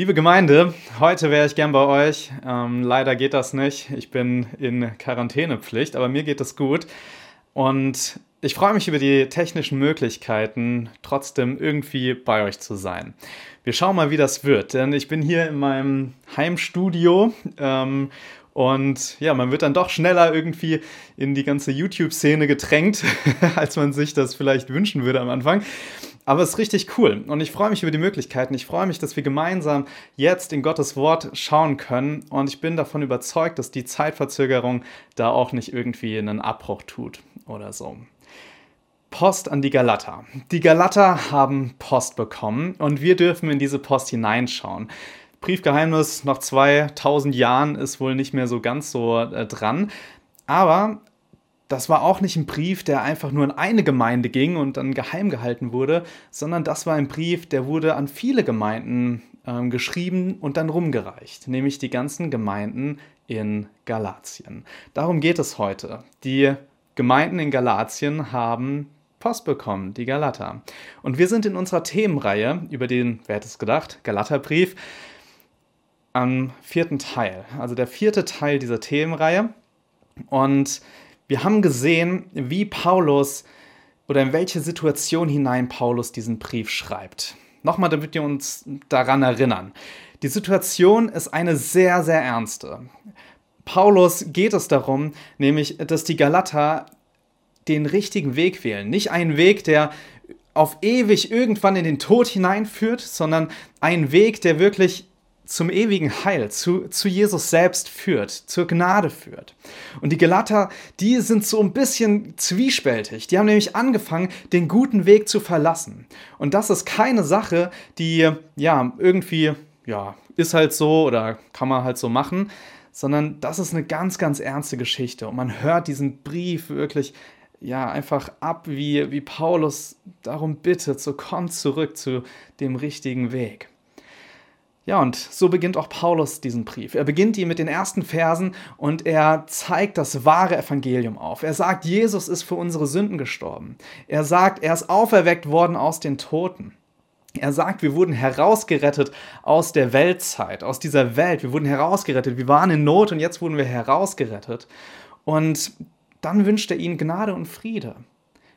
Liebe Gemeinde, heute wäre ich gern bei euch. Ähm, leider geht das nicht. Ich bin in Quarantänepflicht, aber mir geht es gut. Und ich freue mich über die technischen Möglichkeiten, trotzdem irgendwie bei euch zu sein. Wir schauen mal, wie das wird, denn ich bin hier in meinem Heimstudio ähm, und ja, man wird dann doch schneller irgendwie in die ganze YouTube-Szene gedrängt, als man sich das vielleicht wünschen würde am Anfang. Aber es ist richtig cool und ich freue mich über die Möglichkeiten. Ich freue mich, dass wir gemeinsam jetzt in Gottes Wort schauen können und ich bin davon überzeugt, dass die Zeitverzögerung da auch nicht irgendwie einen Abbruch tut oder so. Post an die Galater. Die Galater haben Post bekommen und wir dürfen in diese Post hineinschauen. Briefgeheimnis nach 2000 Jahren ist wohl nicht mehr so ganz so äh, dran. Aber das war auch nicht ein Brief, der einfach nur an eine Gemeinde ging und dann geheim gehalten wurde, sondern das war ein Brief, der wurde an viele Gemeinden ähm, geschrieben und dann rumgereicht, nämlich die ganzen Gemeinden in Galatien. Darum geht es heute. Die Gemeinden in Galatien haben Post bekommen, die Galater. Und wir sind in unserer Themenreihe über den, wer hätte es gedacht, Galaterbrief am vierten Teil. Also der vierte Teil dieser Themenreihe. Und wir haben gesehen, wie Paulus oder in welche Situation hinein Paulus diesen Brief schreibt. Nochmal, damit wir uns daran erinnern. Die Situation ist eine sehr, sehr ernste. Paulus geht es darum, nämlich, dass die Galater den richtigen Weg wählen. Nicht einen Weg, der auf ewig irgendwann in den Tod hineinführt, sondern einen Weg, der wirklich zum ewigen Heil, zu, zu Jesus selbst führt, zur Gnade führt. Und die Galater, die sind so ein bisschen zwiespältig. Die haben nämlich angefangen, den guten Weg zu verlassen. Und das ist keine Sache, die, ja, irgendwie, ja, ist halt so oder kann man halt so machen, sondern das ist eine ganz, ganz ernste Geschichte. Und man hört diesen Brief wirklich ja, einfach ab, wie, wie Paulus darum bittet, so kommt zurück zu dem richtigen Weg. Ja, und so beginnt auch Paulus diesen Brief. Er beginnt ihn mit den ersten Versen und er zeigt das wahre Evangelium auf. Er sagt, Jesus ist für unsere Sünden gestorben. Er sagt, er ist auferweckt worden aus den Toten. Er sagt, wir wurden herausgerettet aus der Weltzeit, aus dieser Welt. Wir wurden herausgerettet. Wir waren in Not und jetzt wurden wir herausgerettet. Und dann wünscht er ihnen Gnade und Friede.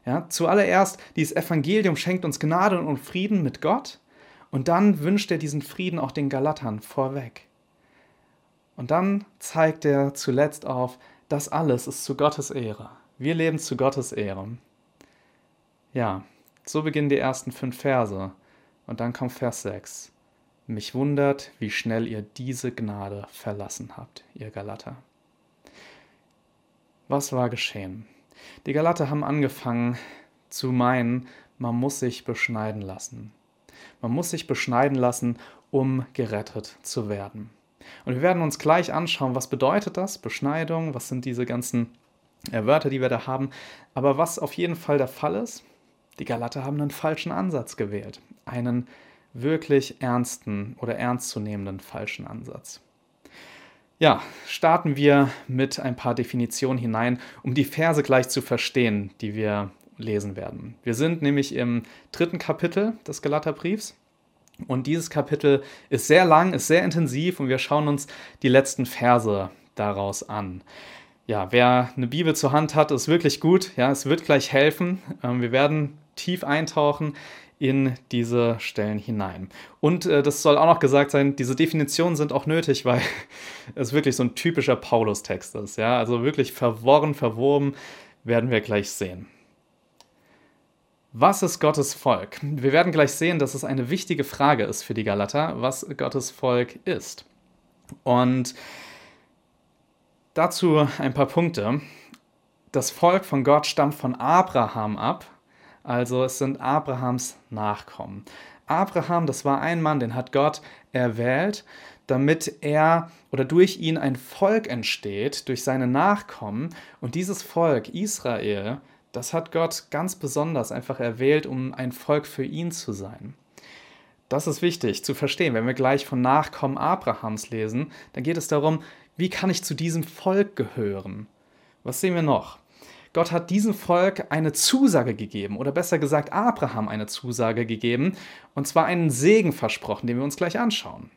Ja, zuallererst, dieses Evangelium schenkt uns Gnade und Frieden mit Gott. Und dann wünscht er diesen Frieden auch den Galatern vorweg. Und dann zeigt er zuletzt auf, das alles ist zu Gottes Ehre. Wir leben zu Gottes Ehre. Ja, so beginnen die ersten fünf Verse. Und dann kommt Vers 6. Mich wundert, wie schnell ihr diese Gnade verlassen habt, ihr Galater. Was war geschehen? Die Galater haben angefangen zu meinen, man muss sich beschneiden lassen. Man muss sich beschneiden lassen, um gerettet zu werden. Und wir werden uns gleich anschauen, was bedeutet das, Beschneidung, was sind diese ganzen äh, Wörter, die wir da haben. Aber was auf jeden Fall der Fall ist, die Galater haben einen falschen Ansatz gewählt. Einen wirklich ernsten oder ernstzunehmenden falschen Ansatz. Ja, starten wir mit ein paar Definitionen hinein, um die Verse gleich zu verstehen, die wir lesen werden. Wir sind nämlich im dritten Kapitel des Galaterbriefs. Und dieses Kapitel ist sehr lang, ist sehr intensiv und wir schauen uns die letzten Verse daraus an. Ja, wer eine Bibel zur Hand hat, ist wirklich gut. Ja, es wird gleich helfen. Ähm, wir werden tief eintauchen in diese Stellen hinein. Und äh, das soll auch noch gesagt sein, diese Definitionen sind auch nötig, weil es wirklich so ein typischer Paulus-Text ist. Ja, also wirklich verworren, verwoben, werden wir gleich sehen. Was ist Gottes Volk? Wir werden gleich sehen, dass es eine wichtige Frage ist für die Galater, was Gottes Volk ist. Und dazu ein paar Punkte. Das Volk von Gott stammt von Abraham ab, also es sind Abrahams Nachkommen. Abraham, das war ein Mann, den hat Gott erwählt, damit er oder durch ihn ein Volk entsteht, durch seine Nachkommen. Und dieses Volk, Israel, das hat Gott ganz besonders einfach erwählt, um ein Volk für ihn zu sein. Das ist wichtig zu verstehen. Wenn wir gleich von Nachkommen Abrahams lesen, dann geht es darum, wie kann ich zu diesem Volk gehören? Was sehen wir noch? Gott hat diesem Volk eine Zusage gegeben, oder besser gesagt Abraham eine Zusage gegeben, und zwar einen Segen versprochen, den wir uns gleich anschauen.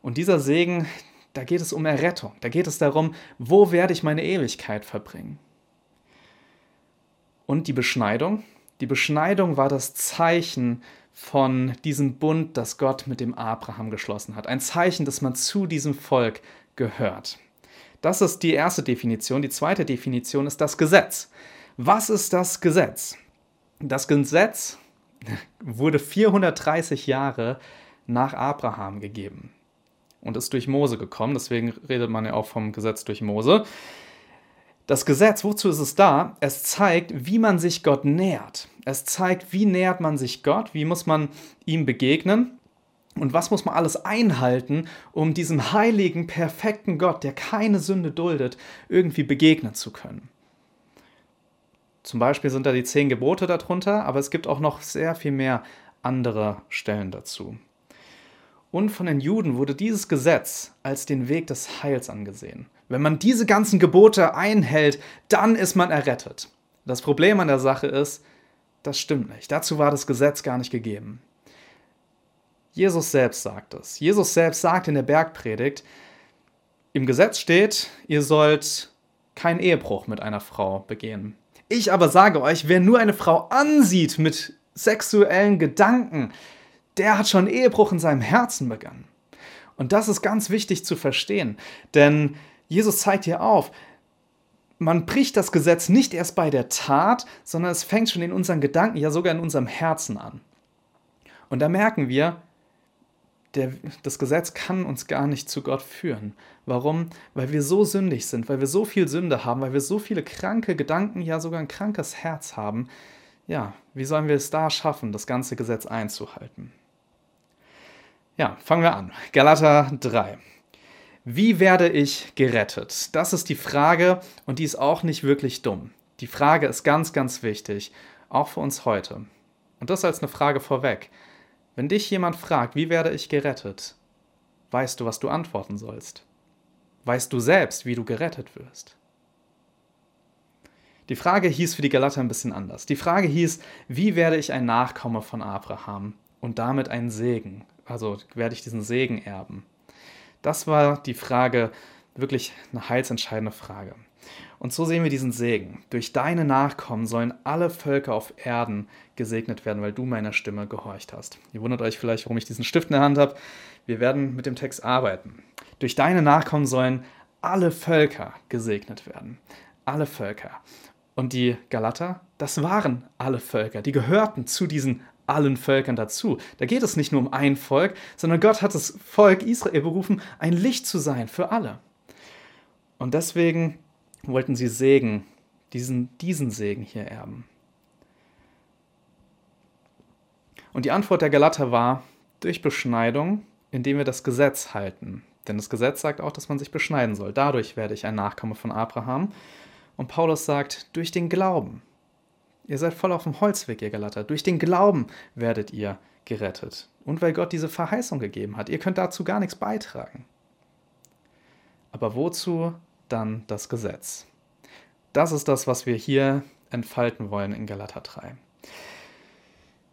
Und dieser Segen, da geht es um Errettung, da geht es darum, wo werde ich meine Ewigkeit verbringen. Und die Beschneidung, die Beschneidung war das Zeichen von diesem Bund, das Gott mit dem Abraham geschlossen hat. Ein Zeichen, dass man zu diesem Volk gehört. Das ist die erste Definition. Die zweite Definition ist das Gesetz. Was ist das Gesetz? Das Gesetz wurde 430 Jahre nach Abraham gegeben und ist durch Mose gekommen. Deswegen redet man ja auch vom Gesetz durch Mose. Das Gesetz, wozu ist es da? Es zeigt, wie man sich Gott nähert. Es zeigt, wie nähert man sich Gott, wie muss man ihm begegnen und was muss man alles einhalten, um diesem heiligen, perfekten Gott, der keine Sünde duldet, irgendwie begegnen zu können. Zum Beispiel sind da die zehn Gebote darunter, aber es gibt auch noch sehr viel mehr andere Stellen dazu. Und von den Juden wurde dieses Gesetz als den Weg des Heils angesehen. Wenn man diese ganzen Gebote einhält, dann ist man errettet. Das Problem an der Sache ist, das stimmt nicht. Dazu war das Gesetz gar nicht gegeben. Jesus selbst sagt es. Jesus selbst sagt in der Bergpredigt, im Gesetz steht, ihr sollt keinen Ehebruch mit einer Frau begehen. Ich aber sage euch, wer nur eine Frau ansieht mit sexuellen Gedanken, der hat schon Ehebruch in seinem Herzen begangen. Und das ist ganz wichtig zu verstehen, denn Jesus zeigt hier auf, man bricht das Gesetz nicht erst bei der Tat, sondern es fängt schon in unseren Gedanken, ja sogar in unserem Herzen an. Und da merken wir, der, das Gesetz kann uns gar nicht zu Gott führen. Warum? Weil wir so sündig sind, weil wir so viel Sünde haben, weil wir so viele kranke Gedanken, ja sogar ein krankes Herz haben. Ja, wie sollen wir es da schaffen, das ganze Gesetz einzuhalten? Ja, fangen wir an. Galater 3. Wie werde ich gerettet? Das ist die Frage und die ist auch nicht wirklich dumm. Die Frage ist ganz, ganz wichtig, auch für uns heute. Und das als eine Frage vorweg. Wenn dich jemand fragt, wie werde ich gerettet, weißt du, was du antworten sollst? Weißt du selbst, wie du gerettet wirst? Die Frage hieß für die Galater ein bisschen anders. Die Frage hieß, wie werde ich ein Nachkomme von Abraham und damit ein Segen? Also werde ich diesen Segen erben? Das war die Frage, wirklich eine heilsentscheidende Frage. Und so sehen wir diesen Segen. Durch deine Nachkommen sollen alle Völker auf Erden gesegnet werden, weil du meiner Stimme gehorcht hast. Ihr wundert euch vielleicht, warum ich diesen Stift in der Hand habe. Wir werden mit dem Text arbeiten. Durch deine Nachkommen sollen alle Völker gesegnet werden. Alle Völker. Und die Galater, das waren alle Völker. Die gehörten zu diesen allen Völkern dazu. Da geht es nicht nur um ein Volk, sondern Gott hat das Volk Israel berufen, ein Licht zu sein für alle. Und deswegen wollten sie Segen, diesen, diesen Segen hier erben. Und die Antwort der Galater war durch Beschneidung, indem wir das Gesetz halten. Denn das Gesetz sagt auch, dass man sich beschneiden soll. Dadurch werde ich ein Nachkomme von Abraham. Und Paulus sagt, durch den Glauben. Ihr seid voll auf dem Holzweg, ihr Galater. Durch den Glauben werdet ihr gerettet. Und weil Gott diese Verheißung gegeben hat. Ihr könnt dazu gar nichts beitragen. Aber wozu dann das Gesetz? Das ist das, was wir hier entfalten wollen in Galater 3.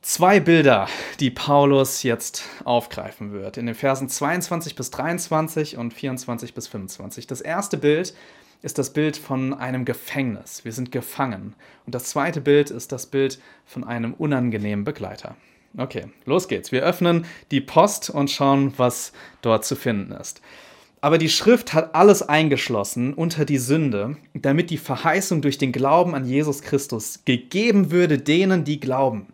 Zwei Bilder, die Paulus jetzt aufgreifen wird, in den Versen 22 bis 23 und 24 bis 25. Das erste Bild ist das Bild von einem Gefängnis. Wir sind gefangen. Und das zweite Bild ist das Bild von einem unangenehmen Begleiter. Okay, los geht's. Wir öffnen die Post und schauen, was dort zu finden ist. Aber die Schrift hat alles eingeschlossen unter die Sünde, damit die Verheißung durch den Glauben an Jesus Christus gegeben würde denen, die glauben.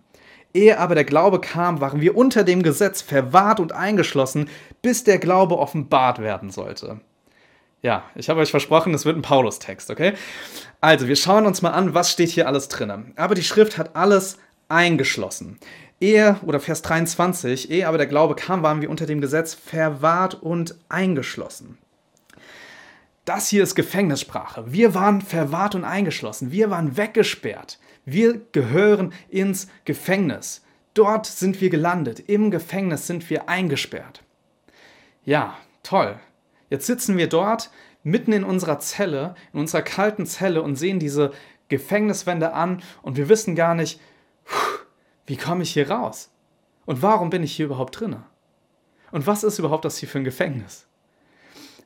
Ehe aber der Glaube kam, waren wir unter dem Gesetz verwahrt und eingeschlossen, bis der Glaube offenbart werden sollte. Ja, ich habe euch versprochen, es wird ein Paulus-Text, okay? Also, wir schauen uns mal an, was steht hier alles drin. Aber die Schrift hat alles eingeschlossen. Ehe, oder Vers 23, ehe aber der Glaube kam, waren wir unter dem Gesetz verwahrt und eingeschlossen. Das hier ist Gefängnissprache. Wir waren verwahrt und eingeschlossen. Wir waren weggesperrt. Wir gehören ins Gefängnis. Dort sind wir gelandet. Im Gefängnis sind wir eingesperrt. Ja, toll. Jetzt sitzen wir dort mitten in unserer Zelle, in unserer kalten Zelle und sehen diese Gefängniswände an und wir wissen gar nicht, wie komme ich hier raus? Und warum bin ich hier überhaupt drinne? Und was ist überhaupt das hier für ein Gefängnis?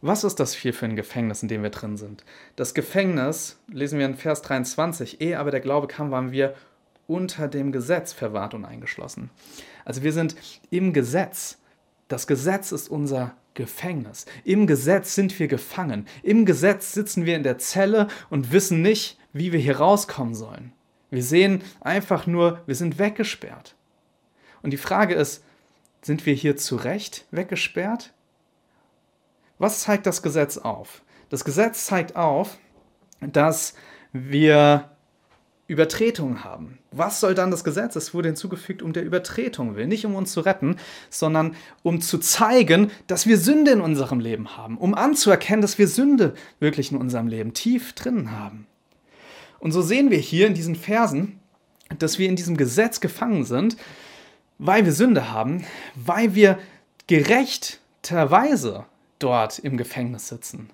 Was ist das hier für ein Gefängnis, in dem wir drin sind? Das Gefängnis, lesen wir in Vers 23, ehe aber der Glaube kam, waren wir unter dem Gesetz verwahrt und eingeschlossen. Also wir sind im Gesetz. Das Gesetz ist unser Gefängnis. Im Gesetz sind wir gefangen. Im Gesetz sitzen wir in der Zelle und wissen nicht, wie wir hier rauskommen sollen. Wir sehen einfach nur, wir sind weggesperrt. Und die Frage ist, sind wir hier zu Recht weggesperrt? Was zeigt das Gesetz auf? Das Gesetz zeigt auf, dass wir Übertretungen haben. Was soll dann das Gesetz? Es wurde hinzugefügt um der Übertretung willen, nicht um uns zu retten, sondern um zu zeigen, dass wir Sünde in unserem Leben haben, um anzuerkennen, dass wir Sünde wirklich in unserem Leben tief drin haben. Und so sehen wir hier in diesen Versen, dass wir in diesem Gesetz gefangen sind, weil wir Sünde haben, weil wir gerechterweise dort im Gefängnis sitzen.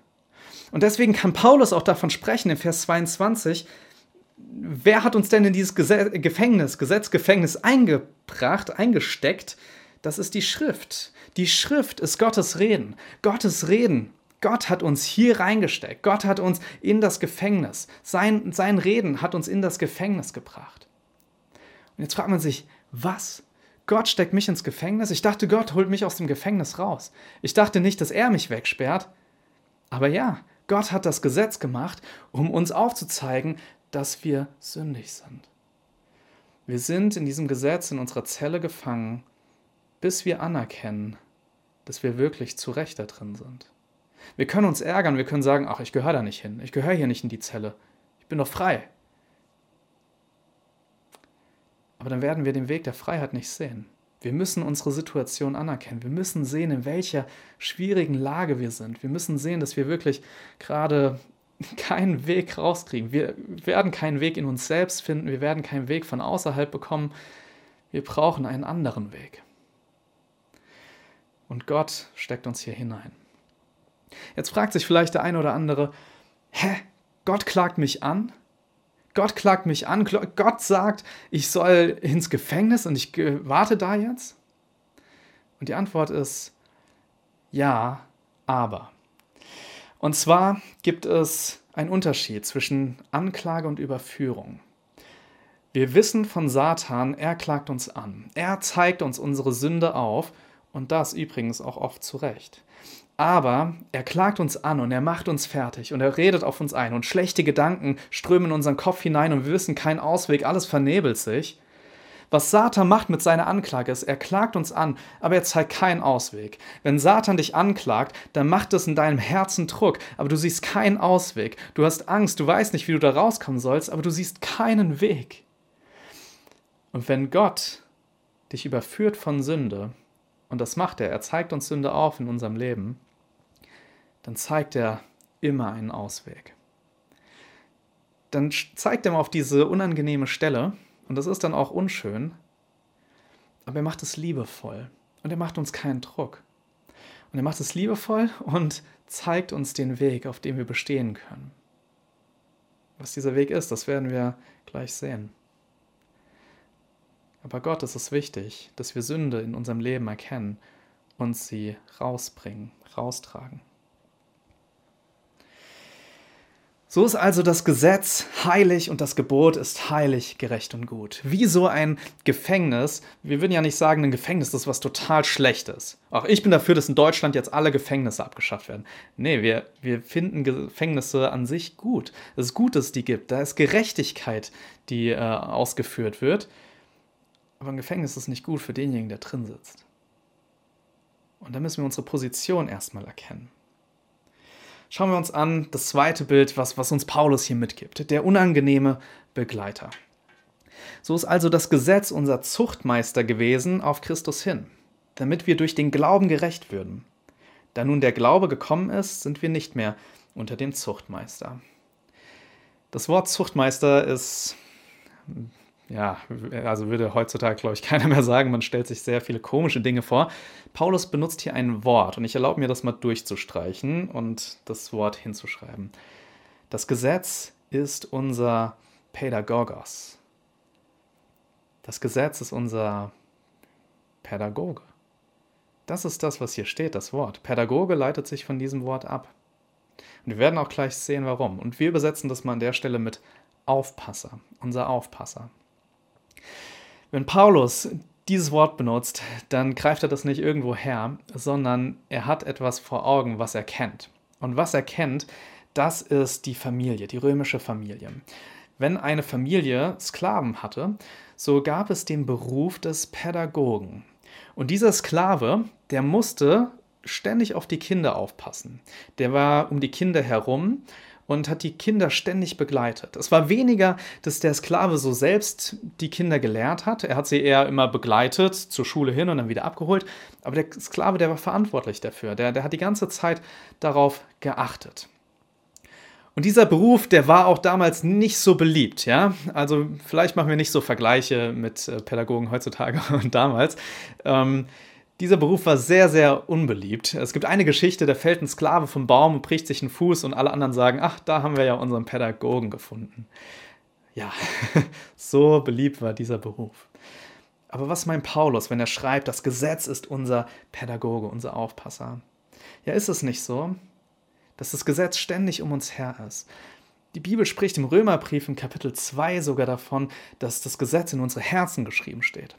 Und deswegen kann Paulus auch davon sprechen, in Vers 22, wer hat uns denn in dieses Gesetz, Gefängnis, Gesetzgefängnis eingebracht, eingesteckt? Das ist die Schrift. Die Schrift ist Gottes Reden. Gottes Reden. Gott hat uns hier reingesteckt. Gott hat uns in das Gefängnis. Sein, sein Reden hat uns in das Gefängnis gebracht. Und jetzt fragt man sich, was Gott steckt mich ins Gefängnis. Ich dachte, Gott holt mich aus dem Gefängnis raus. Ich dachte nicht, dass er mich wegsperrt. Aber ja, Gott hat das Gesetz gemacht, um uns aufzuzeigen, dass wir sündig sind. Wir sind in diesem Gesetz in unserer Zelle gefangen, bis wir anerkennen, dass wir wirklich zu Recht da drin sind. Wir können uns ärgern, wir können sagen, ach, ich gehöre da nicht hin, ich gehöre hier nicht in die Zelle, ich bin doch frei. Aber dann werden wir den Weg der Freiheit nicht sehen. Wir müssen unsere Situation anerkennen. Wir müssen sehen, in welcher schwierigen Lage wir sind. Wir müssen sehen, dass wir wirklich gerade keinen Weg rauskriegen. Wir werden keinen Weg in uns selbst finden. Wir werden keinen Weg von außerhalb bekommen. Wir brauchen einen anderen Weg. Und Gott steckt uns hier hinein. Jetzt fragt sich vielleicht der eine oder andere, hä, Gott klagt mich an? Gott klagt mich an, Gott sagt, ich soll ins Gefängnis und ich warte da jetzt? Und die Antwort ist ja, aber. Und zwar gibt es einen Unterschied zwischen Anklage und Überführung. Wir wissen von Satan, er klagt uns an. Er zeigt uns unsere Sünde auf und das übrigens auch oft zu Recht. Aber er klagt uns an und er macht uns fertig und er redet auf uns ein und schlechte Gedanken strömen in unseren Kopf hinein und wir wissen keinen Ausweg, alles vernebelt sich. Was Satan macht mit seiner Anklage ist, er klagt uns an, aber er zeigt keinen Ausweg. Wenn Satan dich anklagt, dann macht es in deinem Herzen Druck, aber du siehst keinen Ausweg. Du hast Angst, du weißt nicht, wie du da rauskommen sollst, aber du siehst keinen Weg. Und wenn Gott dich überführt von Sünde, und das macht er, er zeigt uns Sünde auf in unserem Leben, dann zeigt er immer einen Ausweg. Dann zeigt er mal auf diese unangenehme Stelle, und das ist dann auch unschön, aber er macht es liebevoll und er macht uns keinen Druck. Und er macht es liebevoll und zeigt uns den Weg, auf dem wir bestehen können. Was dieser Weg ist, das werden wir gleich sehen. Aber Gott ist es wichtig, dass wir Sünde in unserem Leben erkennen und sie rausbringen, raustragen. So ist also das Gesetz heilig und das Gebot ist heilig, gerecht und gut. Wie so ein Gefängnis. Wir würden ja nicht sagen, ein Gefängnis ist was total Schlechtes. Auch ich bin dafür, dass in Deutschland jetzt alle Gefängnisse abgeschafft werden. Nee, wir, wir finden Gefängnisse an sich gut. Es ist gut, dass es die gibt. Da ist Gerechtigkeit, die äh, ausgeführt wird. Aber ein Gefängnis ist nicht gut für denjenigen, der drin sitzt. Und da müssen wir unsere Position erstmal erkennen. Schauen wir uns an das zweite Bild, was, was uns Paulus hier mitgibt, der unangenehme Begleiter. So ist also das Gesetz unser Zuchtmeister gewesen auf Christus hin, damit wir durch den Glauben gerecht würden. Da nun der Glaube gekommen ist, sind wir nicht mehr unter dem Zuchtmeister. Das Wort Zuchtmeister ist ja, also würde heutzutage, glaube ich, keiner mehr sagen, man stellt sich sehr viele komische Dinge vor. Paulus benutzt hier ein Wort und ich erlaube mir das mal durchzustreichen und das Wort hinzuschreiben. Das Gesetz ist unser Pädagogos. Das Gesetz ist unser Pädagoge. Das ist das, was hier steht, das Wort. Pädagoge leitet sich von diesem Wort ab. Und wir werden auch gleich sehen, warum. Und wir übersetzen das mal an der Stelle mit Aufpasser, unser Aufpasser. Wenn Paulus dieses Wort benutzt, dann greift er das nicht irgendwo her, sondern er hat etwas vor Augen, was er kennt. Und was er kennt, das ist die Familie, die römische Familie. Wenn eine Familie Sklaven hatte, so gab es den Beruf des Pädagogen. Und dieser Sklave, der musste ständig auf die Kinder aufpassen. Der war um die Kinder herum und hat die Kinder ständig begleitet. Es war weniger, dass der Sklave so selbst die Kinder gelehrt hat. Er hat sie eher immer begleitet, zur Schule hin und dann wieder abgeholt. Aber der Sklave, der war verantwortlich dafür. Der, der hat die ganze Zeit darauf geachtet. Und dieser Beruf, der war auch damals nicht so beliebt, ja. Also vielleicht machen wir nicht so Vergleiche mit äh, Pädagogen heutzutage und damals. Ähm, dieser Beruf war sehr, sehr unbeliebt. Es gibt eine Geschichte, da fällt ein Sklave vom Baum und bricht sich einen Fuß und alle anderen sagen, ach, da haben wir ja unseren Pädagogen gefunden. Ja, so beliebt war dieser Beruf. Aber was meint Paulus, wenn er schreibt, das Gesetz ist unser Pädagoge, unser Aufpasser? Ja, ist es nicht so, dass das Gesetz ständig um uns her ist? Die Bibel spricht im Römerbrief im Kapitel 2 sogar davon, dass das Gesetz in unsere Herzen geschrieben steht.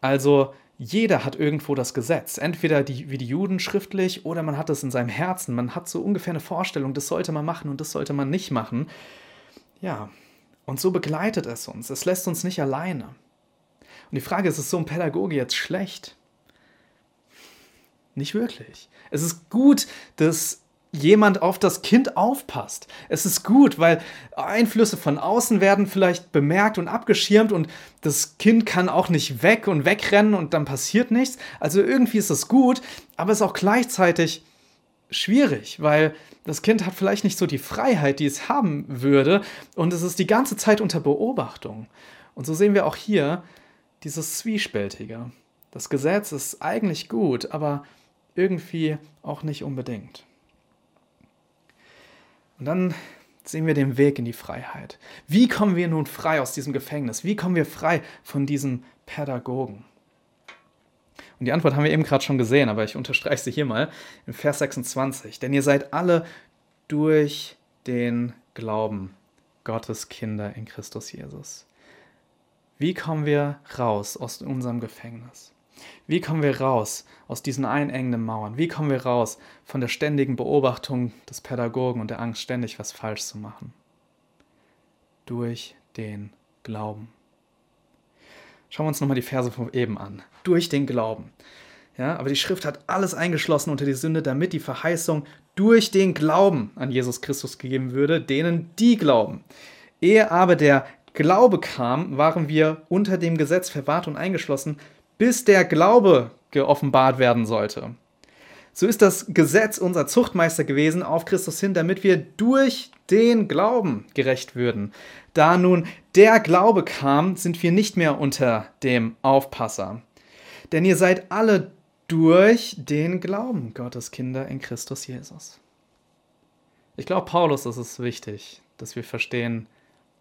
Also jeder hat irgendwo das Gesetz. Entweder die, wie die Juden schriftlich oder man hat es in seinem Herzen. Man hat so ungefähr eine Vorstellung, das sollte man machen und das sollte man nicht machen. Ja, und so begleitet es uns. Es lässt uns nicht alleine. Und die Frage ist, ist so ein Pädagoge jetzt schlecht? Nicht wirklich. Es ist gut, dass jemand auf das Kind aufpasst. Es ist gut, weil Einflüsse von außen werden vielleicht bemerkt und abgeschirmt und das Kind kann auch nicht weg und wegrennen und dann passiert nichts. Also irgendwie ist es gut, aber es ist auch gleichzeitig schwierig, weil das Kind hat vielleicht nicht so die Freiheit, die es haben würde und es ist die ganze Zeit unter Beobachtung. Und so sehen wir auch hier dieses Zwiespältige. Das Gesetz ist eigentlich gut, aber irgendwie auch nicht unbedingt. Und dann sehen wir den Weg in die Freiheit. Wie kommen wir nun frei aus diesem Gefängnis? Wie kommen wir frei von diesem Pädagogen? Und die Antwort haben wir eben gerade schon gesehen, aber ich unterstreiche sie hier mal in Vers 26. Denn ihr seid alle durch den Glauben Gottes Kinder in Christus Jesus. Wie kommen wir raus aus unserem Gefängnis? Wie kommen wir raus aus diesen einengenden Mauern? Wie kommen wir raus von der ständigen Beobachtung des Pädagogen und der Angst, ständig was falsch zu machen? Durch den Glauben. Schauen wir uns nochmal die Verse von eben an. Durch den Glauben. Ja, aber die Schrift hat alles eingeschlossen unter die Sünde, damit die Verheißung durch den Glauben an Jesus Christus gegeben würde, denen die glauben. Ehe aber der Glaube kam, waren wir unter dem Gesetz verwahrt und eingeschlossen, bis der Glaube geoffenbart werden sollte. So ist das Gesetz unser Zuchtmeister gewesen auf Christus hin, damit wir durch den Glauben gerecht würden. Da nun der Glaube kam, sind wir nicht mehr unter dem Aufpasser. Denn ihr seid alle durch den Glauben Gottes Kinder in Christus Jesus. Ich glaube, Paulus ist es wichtig, dass wir verstehen,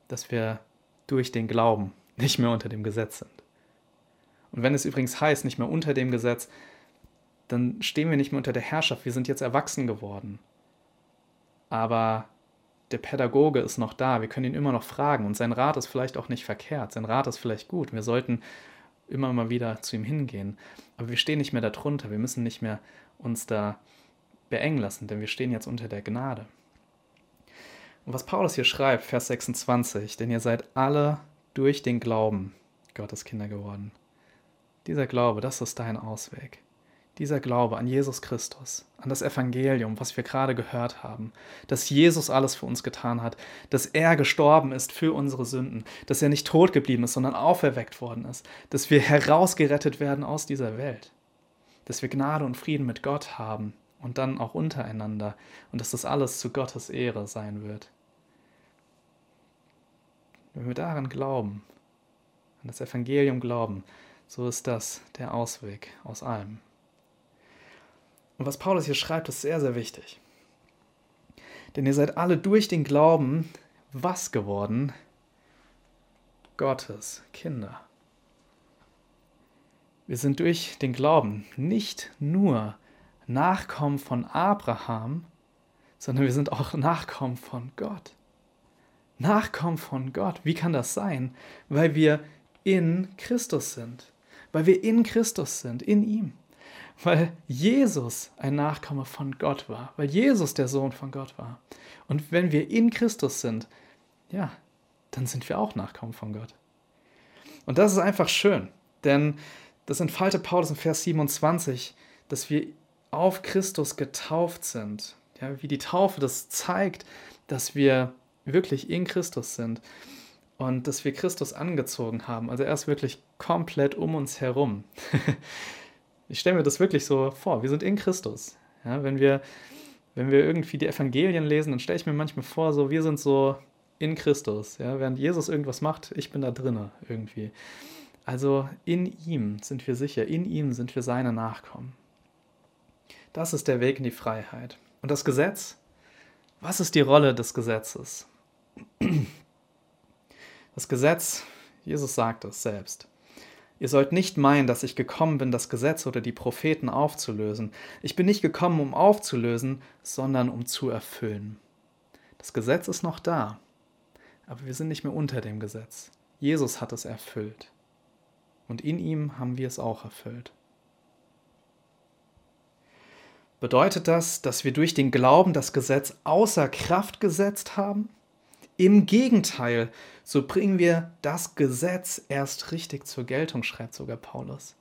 dass wir durch den Glauben nicht mehr unter dem Gesetz sind. Und wenn es übrigens heißt, nicht mehr unter dem Gesetz, dann stehen wir nicht mehr unter der Herrschaft, wir sind jetzt erwachsen geworden. Aber der Pädagoge ist noch da, wir können ihn immer noch fragen und sein Rat ist vielleicht auch nicht verkehrt, sein Rat ist vielleicht gut. Wir sollten immer mal wieder zu ihm hingehen. Aber wir stehen nicht mehr darunter, wir müssen nicht mehr uns da beengen lassen, denn wir stehen jetzt unter der Gnade. Und was Paulus hier schreibt, Vers 26, denn ihr seid alle durch den Glauben Gottes Kinder geworden. Dieser Glaube, das ist dein Ausweg. Dieser Glaube an Jesus Christus, an das Evangelium, was wir gerade gehört haben, dass Jesus alles für uns getan hat, dass er gestorben ist für unsere Sünden, dass er nicht tot geblieben ist, sondern auferweckt worden ist, dass wir herausgerettet werden aus dieser Welt, dass wir Gnade und Frieden mit Gott haben und dann auch untereinander und dass das alles zu Gottes Ehre sein wird. Wenn wir daran glauben, an das Evangelium glauben, so ist das der Ausweg aus allem. Und was Paulus hier schreibt, ist sehr, sehr wichtig. Denn ihr seid alle durch den Glauben was geworden? Gottes Kinder. Wir sind durch den Glauben nicht nur Nachkommen von Abraham, sondern wir sind auch Nachkommen von Gott. Nachkommen von Gott. Wie kann das sein? Weil wir in Christus sind. Weil wir in Christus sind, in ihm. Weil Jesus ein Nachkomme von Gott war. Weil Jesus der Sohn von Gott war. Und wenn wir in Christus sind, ja, dann sind wir auch Nachkommen von Gott. Und das ist einfach schön, denn das entfaltet Paulus in Vers 27, dass wir auf Christus getauft sind. Ja, wie die Taufe das zeigt, dass wir wirklich in Christus sind und dass wir Christus angezogen haben. Also er ist wirklich komplett um uns herum. ich stelle mir das wirklich so vor. Wir sind in Christus. Ja, wenn, wir, wenn wir irgendwie die Evangelien lesen, dann stelle ich mir manchmal vor, so wir sind so in Christus. Ja, während Jesus irgendwas macht, ich bin da drinne irgendwie. Also in ihm sind wir sicher, in ihm sind wir seine Nachkommen. Das ist der Weg in die Freiheit. Und das Gesetz? Was ist die Rolle des Gesetzes? Das Gesetz, Jesus sagt es selbst. Ihr sollt nicht meinen, dass ich gekommen bin, das Gesetz oder die Propheten aufzulösen. Ich bin nicht gekommen, um aufzulösen, sondern um zu erfüllen. Das Gesetz ist noch da, aber wir sind nicht mehr unter dem Gesetz. Jesus hat es erfüllt. Und in ihm haben wir es auch erfüllt. Bedeutet das, dass wir durch den Glauben das Gesetz außer Kraft gesetzt haben? Im Gegenteil, so bringen wir das Gesetz erst richtig zur Geltung, schreibt sogar Paulus.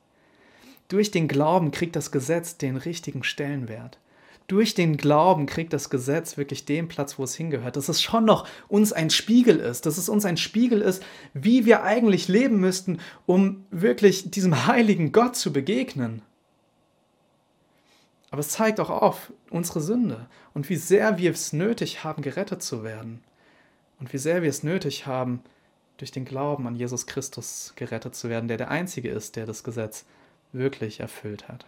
Durch den Glauben kriegt das Gesetz den richtigen Stellenwert. Durch den Glauben kriegt das Gesetz wirklich den Platz, wo es hingehört. Dass es schon noch uns ein Spiegel ist, dass es uns ein Spiegel ist, wie wir eigentlich leben müssten, um wirklich diesem heiligen Gott zu begegnen. Aber es zeigt auch auf unsere Sünde und wie sehr wir es nötig haben, gerettet zu werden und wie sehr wir es nötig haben, durch den Glauben an Jesus Christus gerettet zu werden, der der Einzige ist, der das Gesetz wirklich erfüllt hat.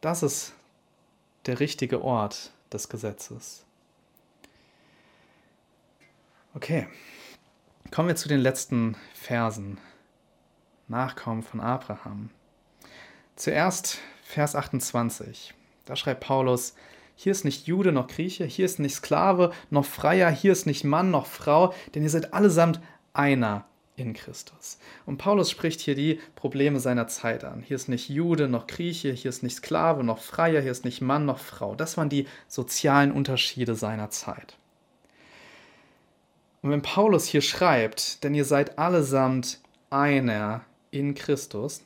Das ist der richtige Ort des Gesetzes. Okay, kommen wir zu den letzten Versen. Nachkommen von Abraham. Zuerst Vers 28. Da schreibt Paulus, hier ist nicht Jude noch Grieche, hier ist nicht Sklave noch Freier, hier ist nicht Mann noch Frau, denn ihr seid allesamt einer in Christus. Und Paulus spricht hier die Probleme seiner Zeit an. Hier ist nicht Jude noch Grieche, hier ist nicht Sklave noch Freier, hier ist nicht Mann noch Frau. Das waren die sozialen Unterschiede seiner Zeit. Und wenn Paulus hier schreibt, denn ihr seid allesamt einer in Christus,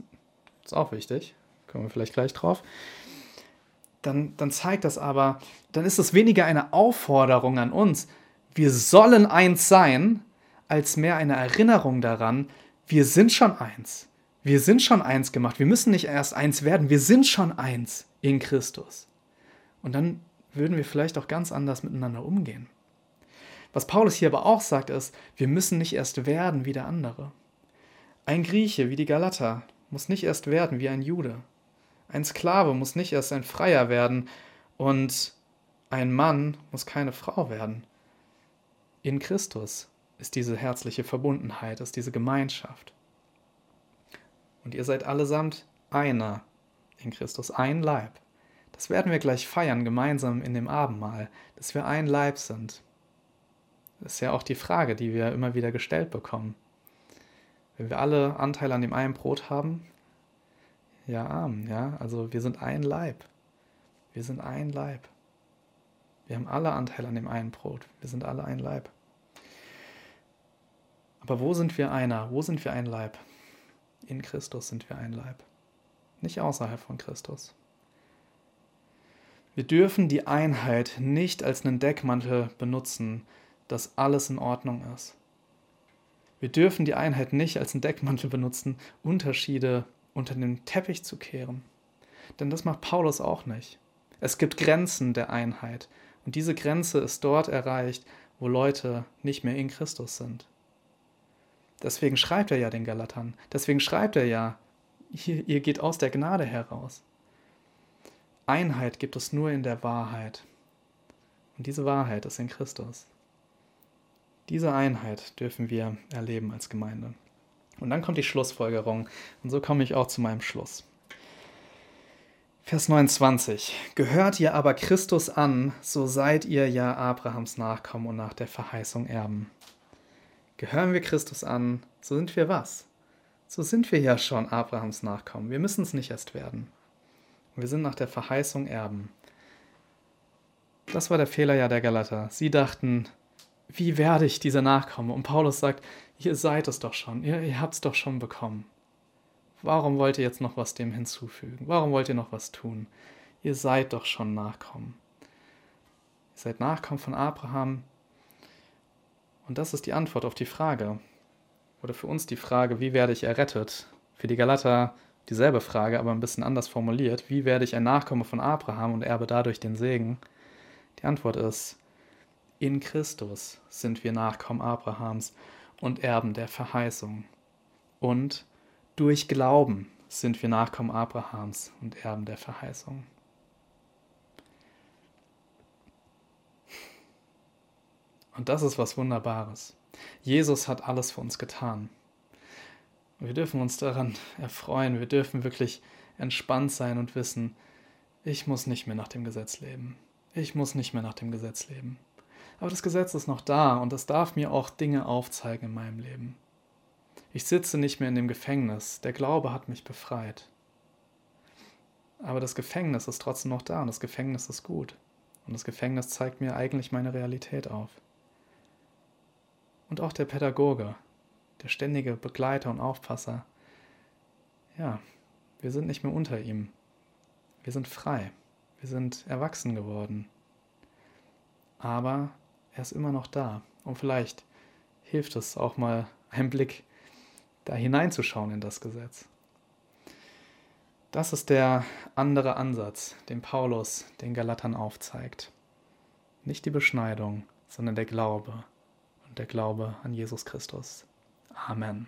ist auch wichtig, kommen wir vielleicht gleich drauf, dann, dann zeigt das aber, dann ist es weniger eine Aufforderung an uns, wir sollen eins sein, als mehr eine Erinnerung daran, wir sind schon eins. Wir sind schon eins gemacht. Wir müssen nicht erst eins werden, wir sind schon eins in Christus. Und dann würden wir vielleicht auch ganz anders miteinander umgehen. Was Paulus hier aber auch sagt, ist, wir müssen nicht erst werden wie der andere. Ein Grieche wie die Galater muss nicht erst werden wie ein Jude. Ein Sklave muss nicht erst ein Freier werden und ein Mann muss keine Frau werden. In Christus ist diese herzliche Verbundenheit, ist diese Gemeinschaft. Und ihr seid allesamt einer in Christus, ein Leib. Das werden wir gleich feiern, gemeinsam in dem Abendmahl, dass wir ein Leib sind. Das ist ja auch die Frage, die wir immer wieder gestellt bekommen. Wenn wir alle Anteil an dem einen Brot haben, ja, Amen, ja. Also wir sind ein Leib. Wir sind ein Leib. Wir haben alle Anteil an dem einen Brot. Wir sind alle ein Leib. Aber wo sind wir einer? Wo sind wir ein Leib? In Christus sind wir ein Leib. Nicht außerhalb von Christus. Wir dürfen die Einheit nicht als einen Deckmantel benutzen, dass alles in Ordnung ist. Wir dürfen die Einheit nicht als einen Deckmantel benutzen, Unterschiede unter den Teppich zu kehren. Denn das macht Paulus auch nicht. Es gibt Grenzen der Einheit. Und diese Grenze ist dort erreicht, wo Leute nicht mehr in Christus sind. Deswegen schreibt er ja den Galatern. Deswegen schreibt er ja, ihr, ihr geht aus der Gnade heraus. Einheit gibt es nur in der Wahrheit. Und diese Wahrheit ist in Christus. Diese Einheit dürfen wir erleben als Gemeinde. Und dann kommt die Schlussfolgerung. Und so komme ich auch zu meinem Schluss. Vers 29. Gehört ihr aber Christus an, so seid ihr ja Abrahams Nachkommen und nach der Verheißung Erben. Gehören wir Christus an, so sind wir was? So sind wir ja schon Abrahams Nachkommen. Wir müssen es nicht erst werden. Wir sind nach der Verheißung Erben. Das war der Fehler ja der Galater. Sie dachten, wie werde ich diese Nachkommen? Und Paulus sagt, ihr seid es doch schon, ihr, ihr habt es doch schon bekommen. Warum wollt ihr jetzt noch was dem hinzufügen? Warum wollt ihr noch was tun? Ihr seid doch schon Nachkommen. Ihr seid Nachkommen von Abraham. Und das ist die Antwort auf die Frage. Oder für uns die Frage, wie werde ich errettet? Für die Galater dieselbe Frage, aber ein bisschen anders formuliert. Wie werde ich ein Nachkomme von Abraham und erbe dadurch den Segen? Die Antwort ist, in Christus sind wir Nachkommen Abrahams und Erben der Verheißung. Und durch Glauben sind wir Nachkommen Abrahams und Erben der Verheißung. Und das ist was Wunderbares. Jesus hat alles für uns getan. Wir dürfen uns daran erfreuen. Wir dürfen wirklich entspannt sein und wissen, ich muss nicht mehr nach dem Gesetz leben. Ich muss nicht mehr nach dem Gesetz leben. Aber das Gesetz ist noch da und es darf mir auch Dinge aufzeigen in meinem Leben. Ich sitze nicht mehr in dem Gefängnis. Der Glaube hat mich befreit. Aber das Gefängnis ist trotzdem noch da und das Gefängnis ist gut. Und das Gefängnis zeigt mir eigentlich meine Realität auf. Und auch der Pädagoge, der ständige Begleiter und Aufpasser. Ja, wir sind nicht mehr unter ihm. Wir sind frei. Wir sind erwachsen geworden. Aber er ist immer noch da. Und vielleicht hilft es auch mal einen Blick da hineinzuschauen in das Gesetz. Das ist der andere Ansatz, den Paulus den Galatern aufzeigt. Nicht die Beschneidung, sondern der Glaube und der Glaube an Jesus Christus. Amen.